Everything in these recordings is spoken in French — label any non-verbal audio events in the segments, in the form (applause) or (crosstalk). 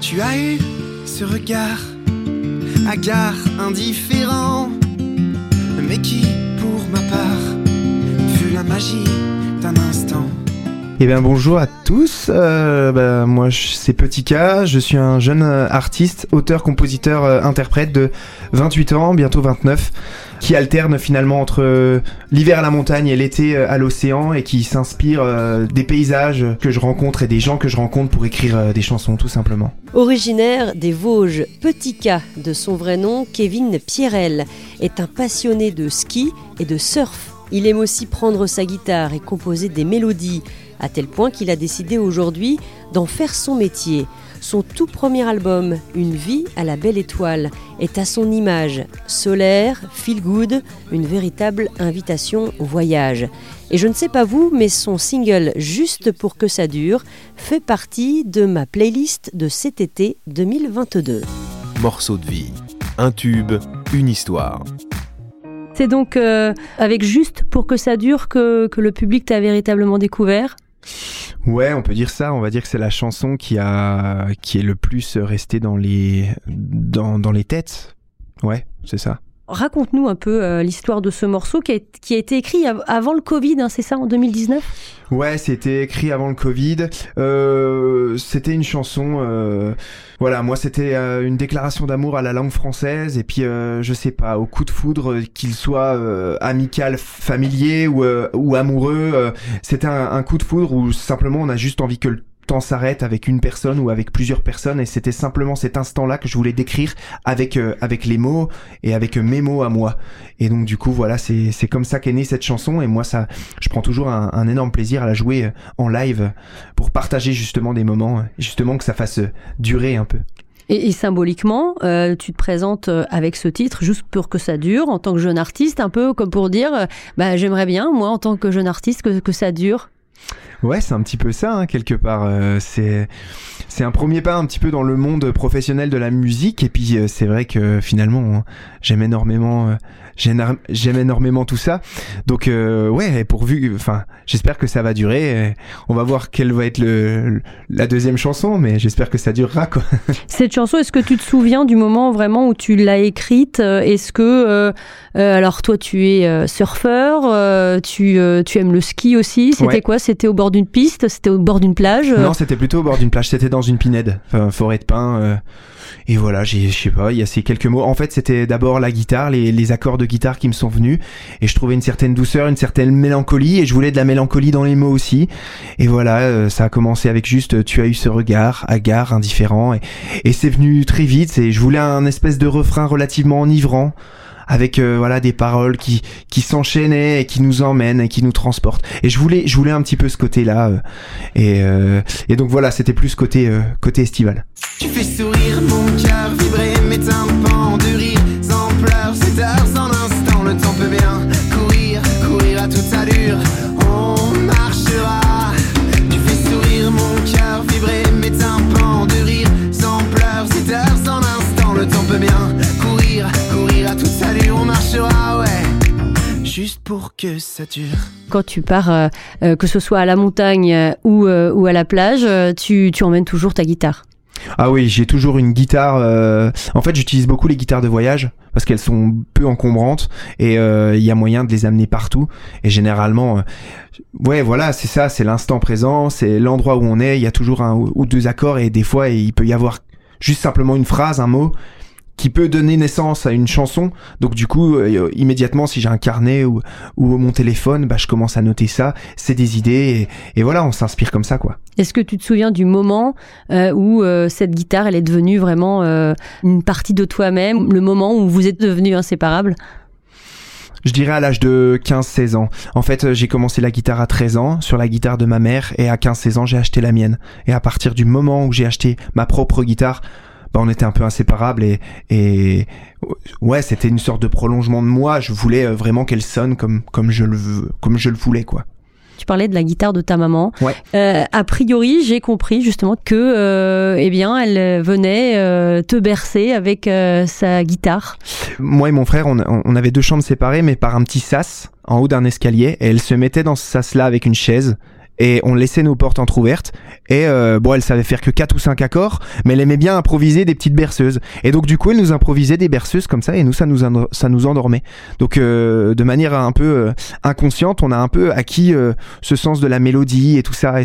Tu as eu ce regard, hagard, indifférent, mais qui, pour ma part, fut la magie d'un instant. Eh bien bonjour à tous, euh, bah, moi c'est Petit K, je suis un jeune euh, artiste, auteur, compositeur, euh, interprète de 28 ans, bientôt 29, qui alterne finalement entre euh, l'hiver à la montagne et l'été à l'océan et qui s'inspire des paysages que je rencontre et des gens que je rencontre pour écrire des chansons tout simplement. Originaire des Vosges, Petit K, de son vrai nom, Kevin Pierrel, est un passionné de ski et de surf. Il aime aussi prendre sa guitare et composer des mélodies, à tel point qu'il a décidé aujourd'hui d'en faire son métier. Son tout premier album, Une vie à la belle étoile, est à son image, solaire, feel good, une véritable invitation au voyage. Et je ne sais pas vous, mais son single Juste pour que ça dure fait partie de ma playlist de cet été 2022. Morceau de vie. Un tube, une histoire. C'est donc euh, avec Juste pour que ça dure que, que le public t'a véritablement découvert? Ouais, on peut dire ça. On va dire que c'est la chanson qui a, qui est le plus resté dans les, dans, dans les têtes. Ouais, c'est ça. Raconte-nous un peu euh, l'histoire de ce morceau qui a, été écrit av- avant le Covid, hein, c'est ça, en 2019 Ouais, c'était écrit avant le Covid. Euh, c'était une chanson. euh, voilà, moi c'était euh, une déclaration d'amour à la langue française et puis euh, je sais pas, au coup de foudre, qu'il soit amical, familier ou, ou amoureux, c'était un, un coup de foudre où simplement on a juste envie que le s'arrête avec une personne ou avec plusieurs personnes et c'était simplement cet instant-là que je voulais décrire avec euh, avec les mots et avec euh, mes mots à moi. Et donc du coup voilà, c'est c'est comme ça qu'est née cette chanson et moi ça je prends toujours un, énorme plaisir à la jouer euh, en live pour partager justement des moments, justement que ça fasse durer un peu. et, symboliquement, tu te présentes avec ce titre juste pour que ça dure en tant que jeune artiste, un peu comme pour dire, bah, j'aimerais bien, moi, en tant que jeune artiste, que, que ça dure. Ouais, c'est un petit peu ça, hein, quelque part. Euh, c'est c'est un premier pas un petit peu dans le monde professionnel de la musique. Et puis euh, c'est vrai que finalement, hein, j'aime énormément, euh, j'aime énormément tout ça. Donc euh, ouais, pourvu, enfin, j'espère que ça va durer. On va voir quelle va être le la deuxième chanson, mais j'espère que ça durera quoi. (laughs) Cette chanson, est-ce que tu te souviens du moment vraiment où tu l'as écrite Euh, Est-ce que, euh, alors toi, tu es surfeur, euh, tu, euh, tu aimes le ski aussi. C'était Ouais. quoi? C'était au bord d'une piste C'était au bord d'une plage Non, c'était plutôt au bord d'une plage. C'était dans une pinède, enfin, forêt de pin. euh, et voilà, je sais pas, il y a ces quelques mots. En fait, c'était d'abord la guitare, les, les accords de guitare qui me sont venus, et je trouvais une certaine douceur, une certaine mélancolie, et je voulais de la mélancolie dans les mots aussi. Et voilà, euh, ça a commencé avec juste, euh, tu as eu ce regard, hagard, indifférent, et, et c'est venu très vite. Et je voulais un espèce de refrain relativement enivrant avec euh, voilà des paroles qui qui s'enchaînaient et qui nous emmènent et qui nous transportent. Et je voulais je voulais un petit peu ce côté là et euh, et donc voilà c'était plus côté euh, côté estival. Tu fais sourire mon cœur, vibrer mes tympans de rire, sans pleurs, c'est heures en instant, le temps peut bien courir, courir à toute allure, on marchera. Tu fais sourire mon cœur, vibrer mes tympans de rire, sans pleurs, c'est heures en instant, le temps peut bien Juste pour que ça dure. Quand tu pars, euh, euh, que ce soit à la montagne euh, ou, euh, ou à la plage, tu, tu emmènes toujours ta guitare. ah oui j'ai toujours une guitare euh, en fait j'utilise beaucoup les guitares de voyage parce qu'elles sont peu encombrantes et euh, il y a moyen de les amener partout et généralement euh, ouais voilà c'est ça c'est l'instant présent c'est l'endroit où on est il y a toujours un ou deux accords et des fois il peut y avoir juste simplement une phrase un mot qui peut donner naissance à une chanson. Donc du coup, euh, immédiatement, si j'ai un carnet ou, ou mon téléphone, bah, je commence à noter ça. C'est des idées et, et voilà, on s'inspire comme ça, quoi. Est-ce que tu te souviens du moment euh, où euh, cette guitare, elle est devenue vraiment euh, une partie de toi-même, le moment où vous êtes devenus inséparables? Je dirais à l'âge de 15-16 ans. En fait, j'ai commencé la guitare à 13 ans sur la guitare de ma mère et à 15-16 ans, j'ai acheté la mienne. Et à partir du moment où j'ai acheté ma propre guitare, bah, on était un peu inséparables et, et ouais, c'était une sorte de prolongement de moi. Je voulais euh, vraiment qu'elle sonne comme, comme je le comme je le voulais, quoi. Tu parlais de la guitare de ta maman. Ouais. Euh, a priori, j'ai compris justement que, euh, eh bien, elle venait euh, te bercer avec sa guitare. Moi et mon frère, on, on avait deux chambres séparées, mais par un petit sas en haut d'un escalier. Et elle se mettait dans ce sas-là avec une chaise. Et on laissait nos portes entrouvertes. Et euh, bon, elle savait faire que quatre ou cinq accords, mais elle aimait bien improviser des petites berceuses. Et donc du coup, elle nous improvisait des berceuses comme ça, et nous ça nous ça nous endormait. Donc euh, de manière un peu euh, inconsciente, on a un peu acquis euh, ce sens de la mélodie et tout ça. Et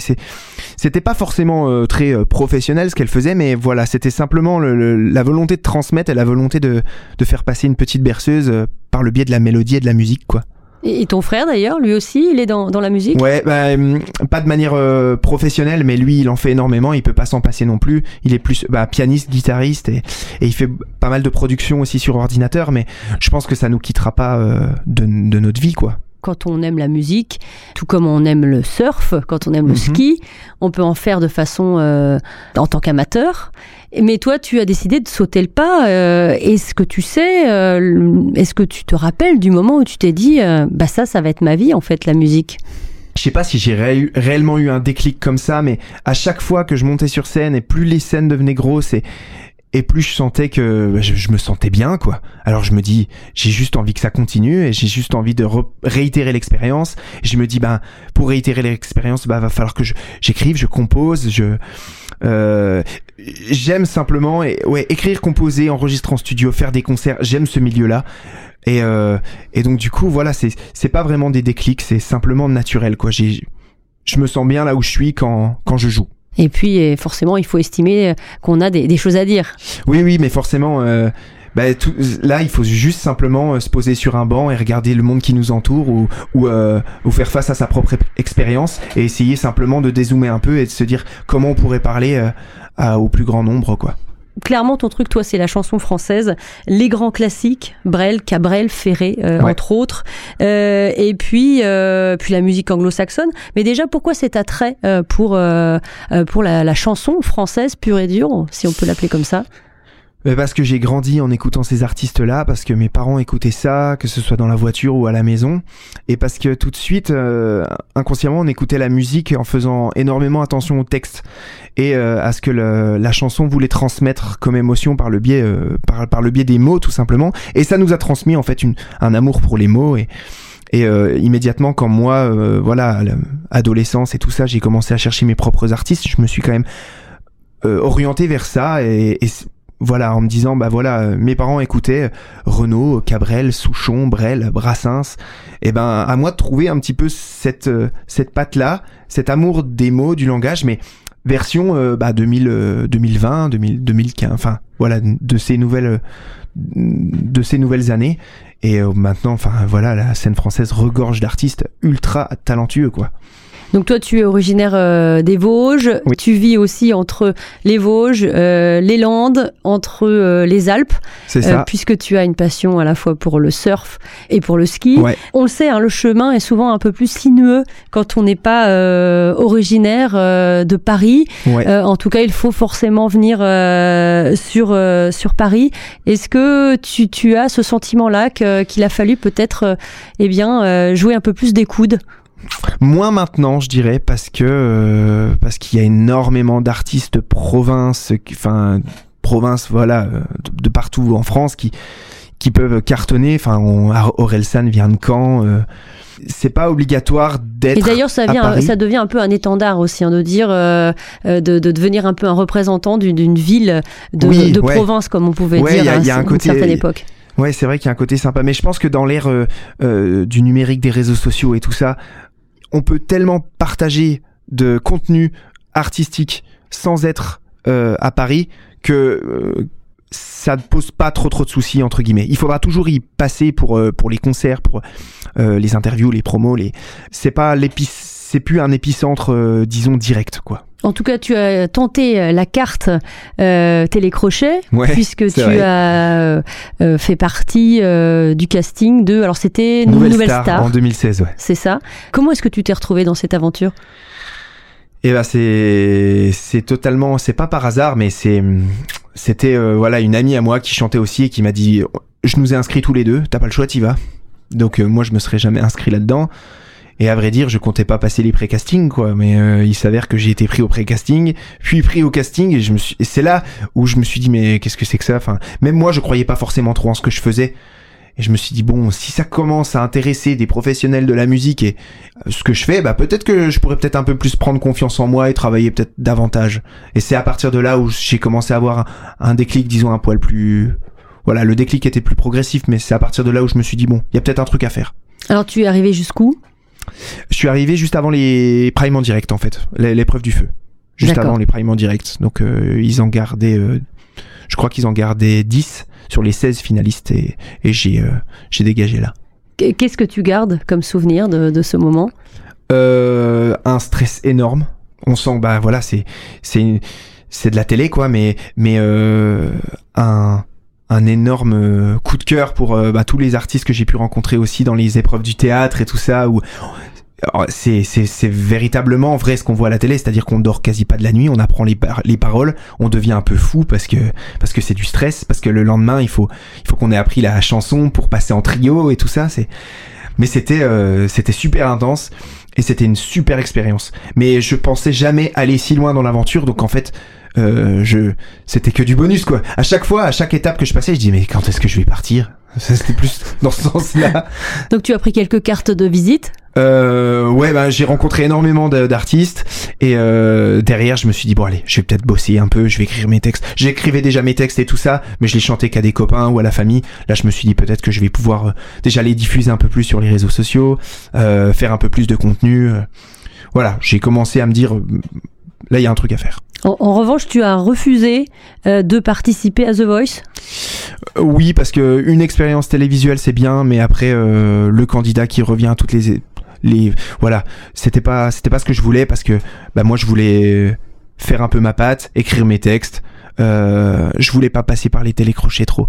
c'était pas forcément euh, très professionnel ce qu'elle faisait, mais voilà, c'était simplement le- le- la volonté de transmettre et la volonté de de faire passer une petite berceuse par le biais de la mélodie et de la musique, quoi. Et, ton frère d'ailleurs, lui aussi, il est dans, dans la musique? Ouais, bah, hum, pas de manière euh, professionnelle, mais lui, il en fait énormément. Il peut pas s'en passer non plus. Il est plus bah, pianiste, guitariste, et, et il fait pas mal de productions aussi sur ordinateur. Mais je pense que ça nous quittera pas euh, de, de notre vie, quoi. Quand on aime la musique, tout comme on aime le surf, quand on aime le Mhm. ski, on peut en faire de façon euh, en tant qu'amateur. Mais toi, tu as décidé de sauter le pas. euh, est-ce que tu sais, euh, est-ce que tu te rappelles du moment où tu t'es dit, bah ça, ça va être ma vie en fait, la musique? Je sais pas si j'ai ré- réellement eu un déclic comme ça, mais à chaque fois que je montais sur scène et plus les scènes devenaient grosses et et plus je sentais que bah, je, je me sentais bien quoi. Alors je me dis j'ai juste envie que ça continue et j'ai juste envie de re- réitérer l'expérience. Je me dis ben pour réitérer l'expérience bah va falloir que je j'écrive, je compose, je euh, j'aime simplement ouais écrire, composer, enregistrer en studio, faire des concerts. J'aime ce milieu-là. Et, euh, et donc du coup voilà c'est c'est pas vraiment des déclics, c'est simplement naturel quoi. J'ai je me sens bien là où je suis quand quand je joue. Et puis, euh, forcément, il faut estimer euh, qu'on a des, choses à dire. Oui, oui, mais forcément, euh, bah, tout, là, il faut juste simplement euh, se poser sur un banc et regarder le monde qui nous entoure ou, ou, euh, ou faire face à sa propre expérience et essayer simplement de dézoomer un peu et de se dire comment on pourrait parler euh, au plus grand nombre, quoi. Clairement, ton truc, toi, c'est la chanson française, les grands classiques, Brel, Cabrel, Ferré, euh, Ouais. entre autres, Euh, et puis euh, puis la musique anglo-saxonne. Mais déjà, pourquoi cet attrait euh, pour euh, euh, pour la, la chanson française pure et dure, si on peut l'appeler comme ça? Parce que j'ai grandi en écoutant ces artistes-là, parce que mes parents écoutaient ça, que ce soit dans la voiture ou à la maison, et parce que tout de suite, euh, inconsciemment, on écoutait la musique en faisant énormément attention au texte et euh, à ce que la chanson voulait transmettre comme émotion par le biais, euh, par, le biais des mots, tout simplement. Et ça nous a transmis en fait une, un amour pour les mots et euh, immédiatement, quand moi, euh, voilà, à l'adolescence et tout ça, j'ai commencé à chercher mes propres artistes, je me suis quand même euh, orienté vers ça et, et voilà, en me disant, bah voilà, euh, mes parents écoutaient euh, Renaud, Cabrel, Souchon, Brel, Brassens. Et ben, à moi de trouver un petit peu cette, euh, cette patte-là, cet amour des mots, du langage, mais version euh, bah, 2000, euh, 2020, 2000, 2015, enfin, voilà, de ces nouvelles, de ces nouvelles années. Et maintenant, enfin, voilà, la scène française regorge d'artistes ultra talentueux, quoi. Donc toi, tu es originaire euh, des Vosges. Oui. Tu vis aussi entre les Vosges, euh, les Landes, entre euh, les Alpes, C'est euh, ça. puisque tu as une passion à la fois pour le surf et pour le ski. Ouais. On le sait, hein, le chemin est souvent un peu plus sinueux quand on n'est pas euh, originaire euh, de Paris. Ouais. Euh, en tout cas, il faut forcément venir euh, sur euh, sur Paris. Est-ce que tu, tu as ce sentiment-là qu'il a fallu peut-être, eh bien, euh, jouer un peu plus des coudes? Moins maintenant, je dirais, parce que euh, parce qu'il y a énormément d'artistes province, enfin province, voilà, euh, de, de partout en France qui qui peuvent cartonner. Enfin, Orelsan vient de Caen. euh, c'est pas obligatoire d'être. Et d'ailleurs, ça vient, devient un peu un étendard aussi, hein, de dire, euh, de, de devenir un peu un représentant d'une ville de, Oui, de ouais. province, comme on pouvait Ouais, dire à il y a un une côté- certaine époque. Ouais, c'est vrai qu'il y a un côté sympa, mais je pense que dans l'ère euh, euh, du numérique, des réseaux sociaux et tout ça, on peut tellement partager de contenu artistique sans être euh, à Paris que euh, ça ne pose pas trop trop de soucis entre guillemets. Il faudra toujours y passer pour euh, les concerts, pour les interviews, les promos. Les c'est pas l'épice, c'est plus un épicentre euh, disons direct quoi. En tout cas, tu as tenté euh, la carte euh, télécrochet, Ouais, puisque tu vrai. as euh, fait partie euh, du casting de. Alors, c'était Nouvelle, Nouvelle, star, Star. en 2016. Ouais. C'est ça. Comment est-ce que tu t'es retrouvé dans cette aventure? Et ben c'est c'est totalement c'est pas par hasard mais c'est c'était voilà une amie à moi qui chantait aussi et qui m'a dit je nous ai inscrits tous les deux t'as pas le choix t'y vas donc moi je me serais jamais inscrit là-dedans et à vrai dire je comptais pas passer les pré-castings quoi mais euh, il s'avère que j'ai été pris au pré-casting puis pris au casting et je me suis c'est là où je me suis dit mais qu'est-ce que c'est que ça? Enfin même moi je croyais pas forcément trop en ce que je faisais Et je me suis dit bon, si ça commence à intéresser des professionnels de la musique et euh, ce que je fais, bah peut-être que je pourrais peut-être un peu plus prendre confiance en moi et travailler peut-être davantage. Et c'est à partir de là où j'ai commencé à avoir un, un déclic, disons un poil plus voilà, le déclic était plus progressif, mais c'est à partir de là où je me suis dit bon, il y a peut-être un truc à faire. Alors tu es arrivé jusqu'où? Je suis arrivé juste avant les primes en direct en fait, l'é- l'épreuve du feu. Juste avant les primes en direct. Donc euh, ils en gardaient, euh, je crois qu'ils en gardaient 10 sur les 16 finalistes et, et j'ai euh, j'ai dégagé là. Qu- Qu'est-ce que tu gardes comme souvenir de, de ce moment? Un stress énorme. On sent, bah voilà, c'est c'est une- c'est de la télé quoi, mais mais un un énorme euh, coup de cœur pour euh, bah, tous les artistes que j'ai pu rencontrer aussi dans les épreuves du théâtre et tout ça où alors, c'est c'est c'est véritablement vrai ce qu'on voit à la télé, c'est-à-dire qu'on dort quasi pas de la nuit, on apprend les les paroles, on devient un peu fou parce que parce que c'est du stress, parce que le lendemain il faut il faut qu'on ait appris la chanson pour passer en trio et tout ça, c'est mais c'était euh, c'était super intense et c'était une super expérience. Mais je pensais jamais aller si loin dans l'aventure, donc en fait, euh, je c'était que du bonus quoi. À chaque fois, à chaque étape que je passais, je dis mais quand est-ce que je vais partir? C'était plus dans ce sens-là. Donc tu as pris quelques cartes de visite Euh, ouais, bah, j'ai rencontré énormément d'artistes et euh, derrière, je me suis dit bon allez, je vais peut-être bosser un peu, je vais écrire mes textes. J'écrivais déjà mes textes et tout ça, mais je les chantais qu'à des copains ou à la famille. Là, je me suis dit peut-être que je vais pouvoir euh, déjà les diffuser un peu plus sur les réseaux sociaux, euh, faire un peu plus de contenu. euh. Voilà, j'ai commencé à me dire là, il y a un truc à faire. En, en revanche, tu as refusé de participer à The Voice? Euh, Oui, parce que une expérience télévisuelle c'est bien, mais après euh, le candidat qui revient à toutes les les voilà, c'était pas c'était pas ce que je voulais parce que bah moi je voulais faire un peu ma patte, écrire mes textes. Euh, je voulais pas passer par les télécrochets trop.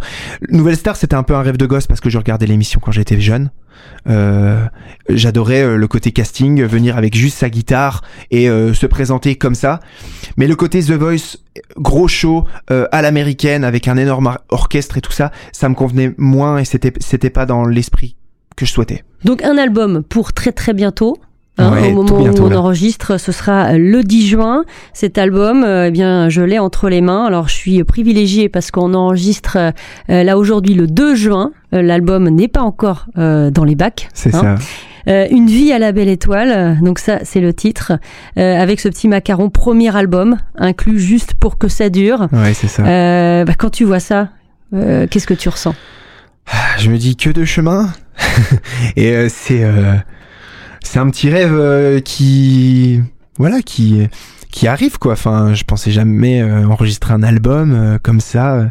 Nouvelle Star, c'était un peu un rêve de gosse parce que je regardais l'émission quand j'étais jeune. Euh, J'adorais euh, le côté casting, venir avec juste sa guitare et euh, se présenter comme ça. Mais le côté The Voice, gros show à l'américaine avec un énorme or- orchestre et tout ça, ça me convenait moins et c'était c'était pas dans l'esprit que je souhaitais. Donc un album pour très très bientôt. Hein, Ouais, au moment où on là. enregistre, ce sera le 10 juin. Cet album, euh, eh bien, je l'ai entre les mains. Alors, je suis privilégiée parce qu'on enregistre euh, là aujourd'hui le 2 juin. Euh, L'album n'est pas encore euh, dans les bacs. C'est hein. ça. Euh, Une vie à la belle étoile, donc ça c'est le titre, euh, avec ce petit macaron premier album, inclus juste pour que ça dure. Ouais, c'est ça. Euh, bah, quand tu vois ça, qu'est-ce que tu ressens? Je me dis que de chemin. (laughs) et c'est c'est un petit rêve euh, qui voilà qui qui arrive quoi. Enfin, je pensais jamais euh, enregistrer un album euh, comme ça.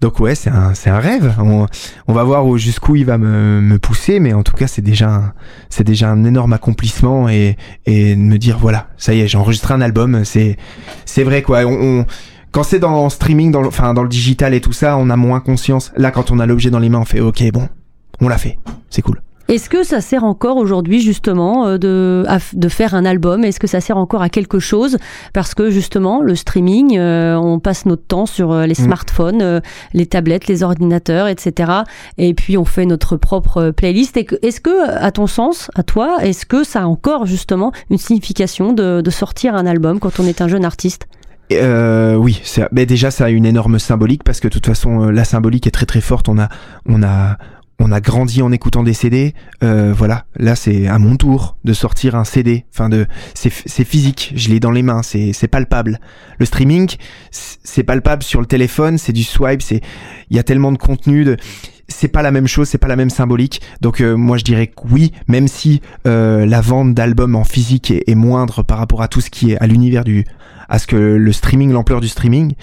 Donc ouais, c'est un c'est un rêve. On, on va voir où- jusqu'où il va me, me pousser, mais en tout cas c'est déjà un, c'est déjà un énorme accomplissement et et de me dire voilà ça y est j'ai enregistré un album. C'est c'est vrai quoi. On, on- quand c'est dans streaming, dans le, enfin dans le digital et tout ça, on a moins conscience. Là, quand on a l'objet dans les mains, on fait OK, bon, on l'a fait, c'est cool. Est-ce que ça sert encore aujourd'hui justement euh, de, à de faire un album? Est-ce que ça sert encore à quelque chose? Parce que justement, le streaming, euh, on passe notre temps sur euh, les Mm. smartphones, euh, les tablettes, les ordinateurs, etc. Et puis on fait notre propre playlist. Est-ce que, à ton sens, à toi, est-ce que ça a encore justement une signification de, de sortir un album quand on est un jeune artiste? Euh, oui, mais déjà ça a une énorme symbolique parce que de toute façon la symbolique est très très forte. On a on a on a grandi en écoutant des CD. Euh, voilà, là c'est à mon tour de sortir un CD. Enfin de c'est physique. Je l'ai dans les mains. C'est c'est palpable. Le streaming c'est palpable sur le téléphone. C'est du swipe. C'est il y a tellement de contenu de c'est pas la même chose, c'est pas la même symbolique. Donc euh, moi je dirais que oui, même si euh, la vente d'albums en physique est, moindre par rapport à tout ce qui est à l'univers du à ce que le streaming, l'ampleur du streaming,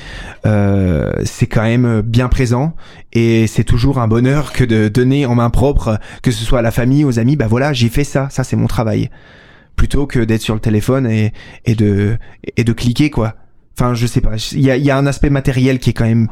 euh, c'est quand même bien présent et c'est toujours un bonheur que de donner en main propre, que ce soit à la famille, aux amis, bah voilà, j'ai fait ça, ça c'est mon travail, plutôt que d'être sur le téléphone et, et de et de cliquer quoi. Enfin, je sais pas, il y a, y a un aspect matériel qui est quand même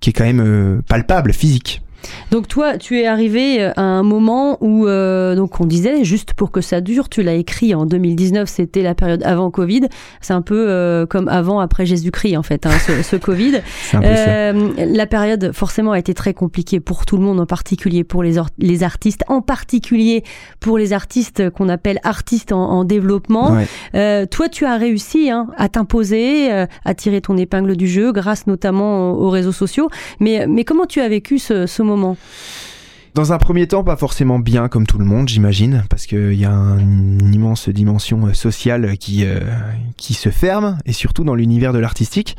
qui est quand même euh, palpable, physique. Donc toi, tu es arrivé à un moment où, euh, donc on disait, juste pour que ça dure, tu l'as écrit en 2019, c'était la période avant Covid. C'est un peu euh, comme avant, après Jésus-Christ en fait, hein, ce, ce Covid. (laughs) Euh, la période forcément a été très compliquée pour tout le monde, en particulier pour les, les artistes, en particulier pour les artistes qu'on appelle artistes en, en développement. Ouais. Euh, toi, tu as réussi hein, à t'imposer, euh, à tirer ton épingle du jeu, grâce notamment aux, aux réseaux sociaux. Mais, mais comment tu as vécu ce, ce moment Dans un premier temps, pas forcément bien comme tout le monde, j'imagine, parce qu'il y a un- une immense dimension euh, sociale qui, euh, qui se ferme, et surtout dans l'univers de l'artistique.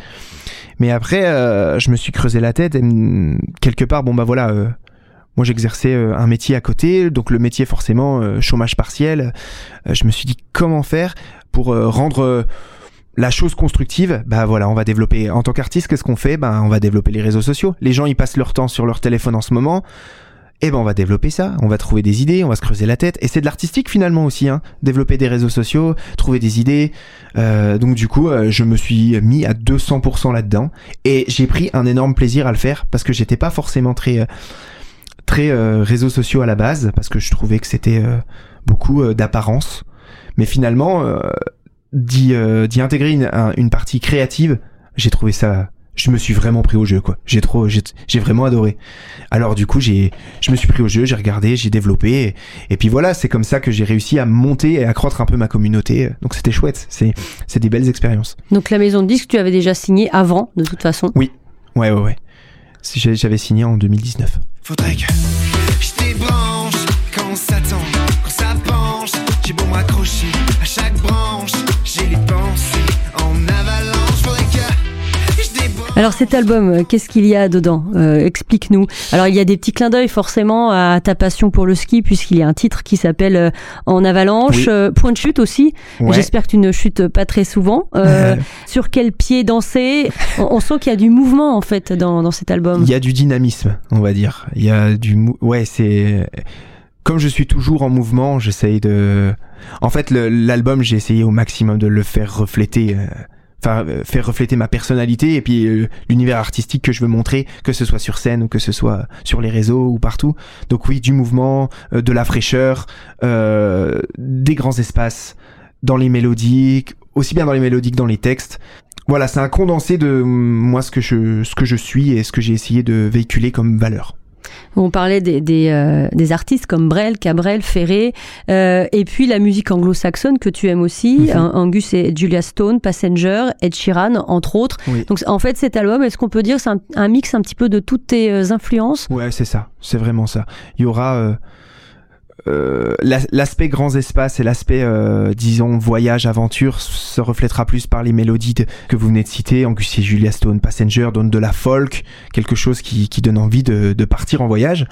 Mais après, euh, je me suis creusé la tête, et quelque part, bon bah voilà, moi j'exerçais un métier à côté, donc le métier forcément, chômage partiel. Je me suis dit comment faire pour rendre... la chose constructive, bah voilà, on va développer. En tant qu'artiste, qu'est-ce qu'on fait? Bah on va développer les réseaux sociaux. Les gens ils passent leur temps sur leur téléphone en ce moment. Eh ben on va développer ça, on va trouver des idées, on va se creuser la tête. Et c'est de l'artistique finalement aussi, hein. développer des réseaux sociaux, trouver des idées. Euh, donc du coup, euh, je me suis mis à 200% là-dedans et j'ai pris un énorme plaisir à le faire parce que j'étais pas forcément très euh, très euh, réseaux sociaux à la base parce que je trouvais que c'était euh, beaucoup d'apparence. Mais finalement, d'y euh, d'y intégrer une, un- une partie créative, j'ai trouvé ça. Je me suis vraiment pris au jeu, quoi. J'ai trop, j'ai j'ai vraiment adoré. Alors du coup, j'ai, je me suis pris au jeu, j'ai regardé, j'ai développé, et, et puis voilà, c'est comme ça que j'ai réussi à monter et accroître un peu ma communauté. Donc c'était chouette. C'est, c'est des belles expériences. Donc la maison de disques, tu avais déjà signé avant, de toute façon? Ouais, ouais, ouais. J'ai- J'avais signé en 2019. Faudrait que je Alors cet album, euh, qu'est-ce qu'il y a dedans? Euh, Explique-nous. Alors il y a des petits clins d'œil forcément à ta passion pour le ski, puisqu'il y a un titre qui s'appelle euh, En avalanche, Oui. euh, point de chute aussi. Ouais. J'espère que tu ne chutes pas très souvent. Euh, (laughs) sur quel pied danser? On, on sent qu'il y a du mouvement en fait dans, dans cet album. Il y a du dynamisme, on va dire. Il y a du mou- ouais, c'est comme je suis toujours en mouvement, j'essaye de En fait, l'album, j'ai essayé au maximum de le faire refléter euh, enfin euh, faire refléter ma personnalité et puis euh, l'univers artistique que je veux montrer, que ce soit sur scène ou que ce soit sur les réseaux ou partout. Donc oui, du mouvement, euh, de la fraîcheur, euh, des grands espaces dans les mélodies, aussi bien dans les mélodies que dans les textes. Voilà, c'est un condensé de mm, moi ce que je ce que je suis et ce que j'ai essayé de véhiculer comme valeur. On parlait des, des, euh, des artistes comme Brel, Cabrel, Ferré, euh, et puis la musique anglo-saxonne que tu aimes aussi, Mhm. An- Angus et Julia Stone, Passenger, Ed Sheeran, entre autres. Oui. Donc en fait, cet album, est-ce qu'on peut dire c'est un, un mix un petit peu de toutes tes euh, influences? Ouais, c'est ça, c'est vraiment ça. Il y aura euh, l'as- l'aspect grands espaces et l'aspect, euh, disons, voyage, aventure se reflètera plus par les mélodies que vous venez de citer, Angus et Julia Stone, Passenger, donne de la folk, quelque chose qui, qui donne envie de, de partir en voyage.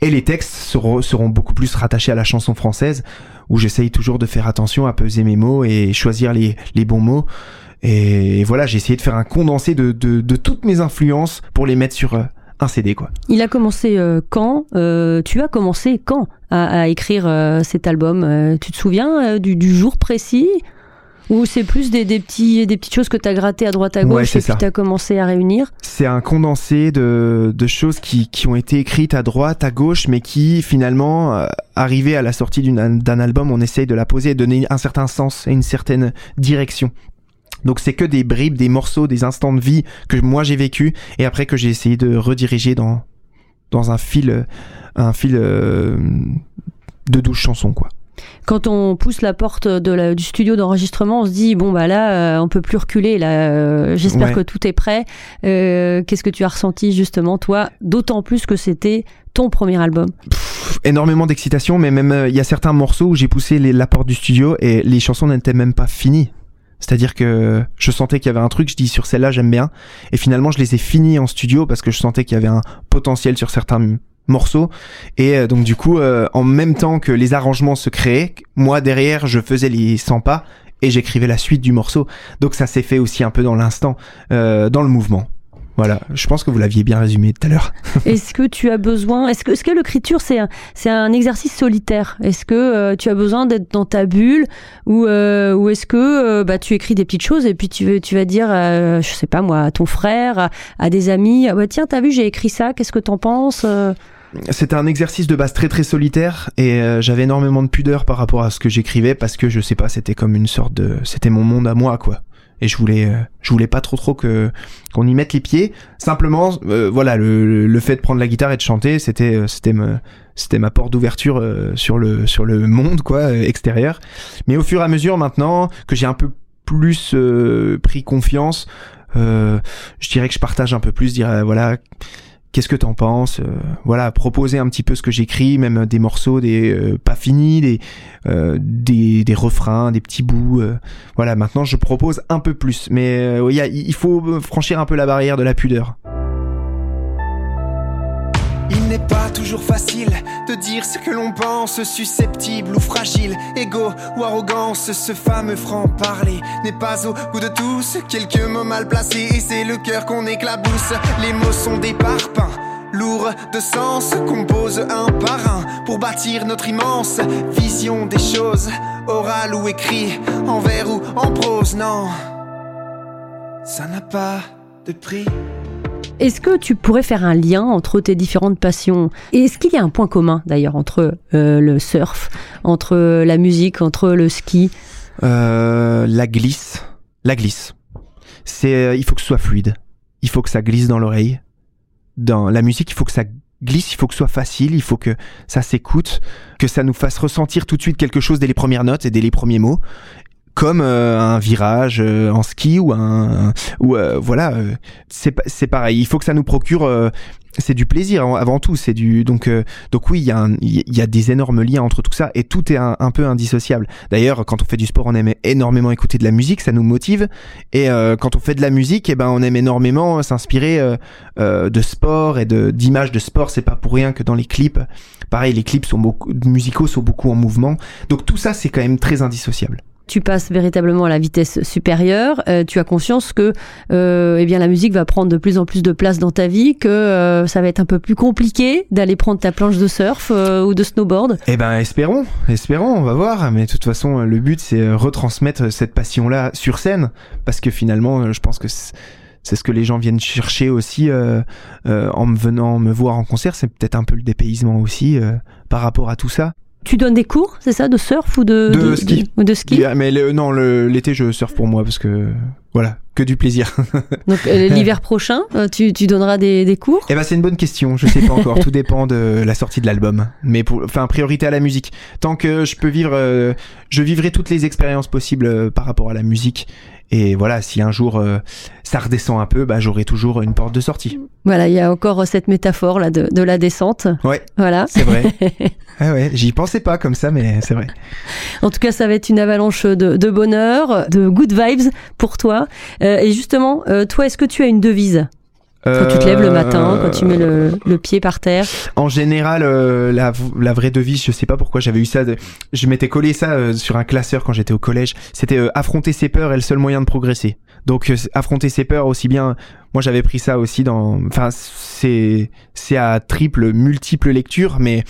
Et les textes seront, seront beaucoup plus rattachés à la chanson française, où j'essaye toujours de faire attention à peser mes mots et choisir les, les bons mots. Et voilà, j'ai essayé de faire un condensé de, de, de toutes mes influences pour les mettre sur euh, un CD, quoi. Il a commencé euh, quand Euh, Tu as commencé quand à, à écrire euh, cet album Tu te souviens du, du jour précis? Ou c'est plus des, des, petits, des petites choses que tu as grattées à droite à Ouais, gauche c'est et ça. tu as commencé à réunir? C'est un condensé de, de choses qui, qui ont été écrites à droite, à gauche, mais qui finalement, euh, à la sortie d'un album, on essaye de la poser et de donner un certain sens et une certaine direction. Donc c'est que des bribes, des morceaux, des instants de vie que moi j'ai vécu et après que j'ai essayé de rediriger dans dans un fil, euh, un fil euh, de douze chansons quoi. Quand on pousse la porte de la- du studio d'enregistrement, on se dit bon bah là, euh, on peut plus reculer. Là, euh, j'espère Ouais. que tout est prêt. Qu'est-ce que tu as ressenti justement toi D'autant plus que c'était ton premier album? Pff, énormément d'excitation, mais même il y a certains morceaux où j'ai poussé les- la porte du studio et les chansons n'étaient même pas finies. C'est-à-dire que je sentais qu'il y avait un truc, je dis sur celle-là j'aime bien, et finalement je les ai finis en studio parce que je sentais qu'il y avait un potentiel sur certains morceaux, et euh, donc du coup euh, en même temps que les arrangements se créaient, moi derrière je faisais les 100 pas et j'écrivais la suite du morceau. Donc ça s'est fait aussi un peu dans l'instant, euh, dans le mouvement. Voilà, je pense que vous l'aviez bien résumé tout à l'heure. (laughs) Est-ce que tu as besoin Est-ce que, est-ce que l'écriture c'est un, c'est un exercice solitaire? Est-ce que euh, tu as besoin d'être dans ta bulle ou, euh, ou est-ce que euh, bah, tu écris des petites choses et puis tu, veux, tu vas dire, euh, je sais pas moi, à ton frère, à, à des amis, ah bah, tiens, t'as vu, j'ai écrit ça, qu'est-ce que t'en penses Euh, C'était un exercice de base très très solitaire et euh, j'avais énormément de pudeur par rapport à ce que j'écrivais parce que je sais pas, c'était comme une sorte de, c'était mon monde à moi quoi. Et je voulais, euh, je voulais pas trop trop que qu'on y mette les pieds. Simplement, euh, voilà, le, le fait de prendre la guitare et de chanter, c'était euh, c'était me, c'était ma porte d'ouverture euh, sur le sur le monde quoi extérieur. Mais au fur et à mesure maintenant que j'ai un peu plus pris confiance, je dirais que je partage un peu plus, dirais voilà Qu'est-ce que t'en penses Euh, Voilà, proposer un petit peu ce que j'écris, même des morceaux, des euh, pas finis, des, euh, des des refrains, des petits bouts. euh. voilà, maintenant je propose un peu plus, mais euh, il y faut franchir un peu la barrière de la pudeur. Il n'est pas toujours facile de dire ce que l'on pense, susceptible ou fragile, égo ou arrogance. Ce fameux franc-parler n'est pas au goût de tous. Quelques mots mal placés et c'est le cœur qu'on éclabousse. Les mots sont des parpaings. Lourds de sens, compose un par un pour bâtir notre immense vision des choses, orale ou écrit, en vers ou en prose. Non, ça n'a pas de prix. Est-ce que tu pourrais faire un lien entre tes différentes passions? Et est-ce qu'il y a un point commun d'ailleurs entre euh, le surf, entre la musique, entre le ski? Euh, la glisse, la glisse. C'est, euh, il faut que ce soit fluide. Il faut que ça glisse dans l'oreille. Dans la musique, il faut que ça glisse, il faut que ce soit facile, il faut que ça s'écoute, que ça nous fasse ressentir tout de suite quelque chose dès les premières notes et dès les premiers mots. Comme euh, un virage euh, en ski ou un ou euh, voilà euh, c'est c'est pareil il faut que ça nous procure euh, c'est du plaisir avant- avant tout c'est du donc euh, donc oui il y a un- il y a des énormes liens entre tout ça et tout est un, peu indissociable D'ailleurs, quand on fait du sport, on aime énormément écouter de la musique, ça nous motive. Et quand on fait de la musique, eh ben, on aime énormément s'inspirer de sport et de d'images de sport. C'est pas pour rien que dans les clips, pareil, les clips sont beaucoup musicaux sont beaucoup en mouvement. Donc tout ça, c'est quand même très indissociable. Tu passes véritablement à la vitesse supérieure. euh, tu as conscience que euh, eh bien la musique va prendre de plus en plus de place dans ta vie, que euh, ça va être un peu plus compliqué d'aller prendre ta planche de surf ou de snowboard. Eh ben, espérons, espérons, on va voir. Mais de toute façon, le but, c'est retransmettre cette passion-là sur scène, parce que finalement, je pense que c'est ce que les gens viennent chercher aussi en me venant me voir en concert. C'est peut-être un peu le dépaysement aussi par rapport à tout ça. Tu donnes des cours, c'est ça, de surf ou de, De ski. ou de ski Yeah, Mais le- non, l'été, je surfe pour moi parce que voilà, que du plaisir. (laughs) Donc euh, l'hiver prochain, euh, tu, tu donneras des, des cours Eh ben, c'est une bonne question. Je sais pas encore. (laughs) Tout dépend de la sortie de l'album. Mais pour, enfin, priorité à la musique. Tant que je peux vivre, euh, je vivrai toutes les expériences possibles par rapport à la musique. Et voilà, si un jour euh, ça redescend un peu, bah, j'aurai toujours une porte de sortie. Voilà, il y a encore cette métaphore là de, de la descente. Ouais, Voilà. c'est vrai. (laughs) ah ouais, j'y pensais pas comme ça, mais c'est vrai. En tout cas, ça va être une avalanche de, de bonheur, de good vibes pour toi. Euh, et justement, euh, toi, est-ce que tu as une devise? Quand tu te lèves le matin, quand tu mets le, le pied par terre En général, euh, la, la vraie devise, je sais pas pourquoi j'avais eu ça. de- je m'étais collé ça euh, sur un classeur quand j'étais au collège. C'était euh, affronter ses peurs est le seul moyen de progresser. Donc euh, affronter ses peurs aussi bien. Moi, j'avais pris ça aussi dans. Enfin, c'est c'est à triple, multiple lecture, mais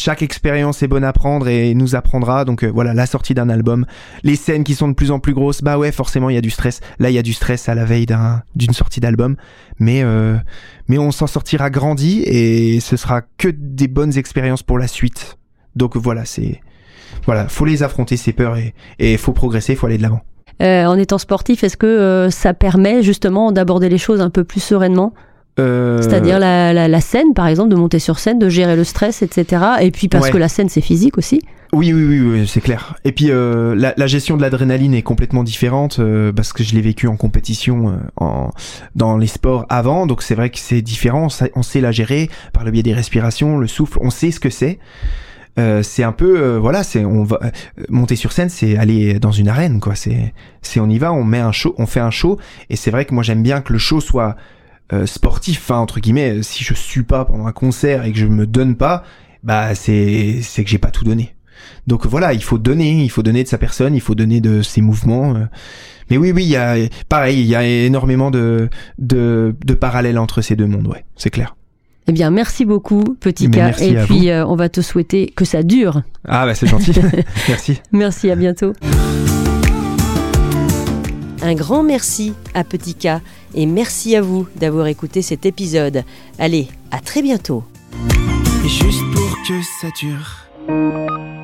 chaque expérience est bonne à prendre et nous apprendra. Donc euh, voilà, la sortie d'un album, les scènes qui sont de plus en plus grosses. Bah ouais, forcément, il y a du stress. Là, il y a du stress à la veille d'un d'une sortie d'album, mais euh, mais on s'en sortira grandi et ce sera que des bonnes expériences pour la suite. Donc voilà, c'est voilà, faut les affronter ces peurs et et faut progresser, faut aller de l'avant. Euh, En étant sportif, est-ce que ça permet justement d'aborder les choses un peu plus sereinement? Euh, C'est-à-dire la, la, la scène, par exemple, de monter sur scène, de gérer le stress, etc. Et puis parce Ouais. que la scène, c'est physique aussi. Oui, oui, oui, oui, c'est clair. Et puis euh, la, la gestion de l'adrénaline est complètement différente euh, parce que je l'ai vécu en compétition, euh, en, dans les sports avant. Donc c'est vrai que c'est différent. On sait, on sait la gérer par le biais des respirations, le souffle. On sait ce que c'est. Euh, c'est un peu euh, voilà c'est on va euh, monter sur scène c'est aller dans une arène quoi c'est c'est on y va on met un show on fait un show et c'est vrai que moi j'aime bien que le show soit euh, sportif enfin entre guillemets si je suis pas pendant un concert et que je me donne pas bah c'est c'est que j'ai pas tout donné donc voilà, il faut donner, il faut donner de sa personne, il faut donner de ses mouvements. euh. Mais oui, oui, il y a pareil, il y a énormément de, de de parallèles entre ces deux mondes, ouais, c'est clair. Eh bien, merci beaucoup, petit Mais cas. Et puis, euh, on va te souhaiter que ça dure. Ah bah c'est gentil, (laughs) merci. Merci, à bientôt. Un grand merci à Petit K et merci à vous d'avoir écouté cet épisode. Allez, à très bientôt. Juste pour que ça dure.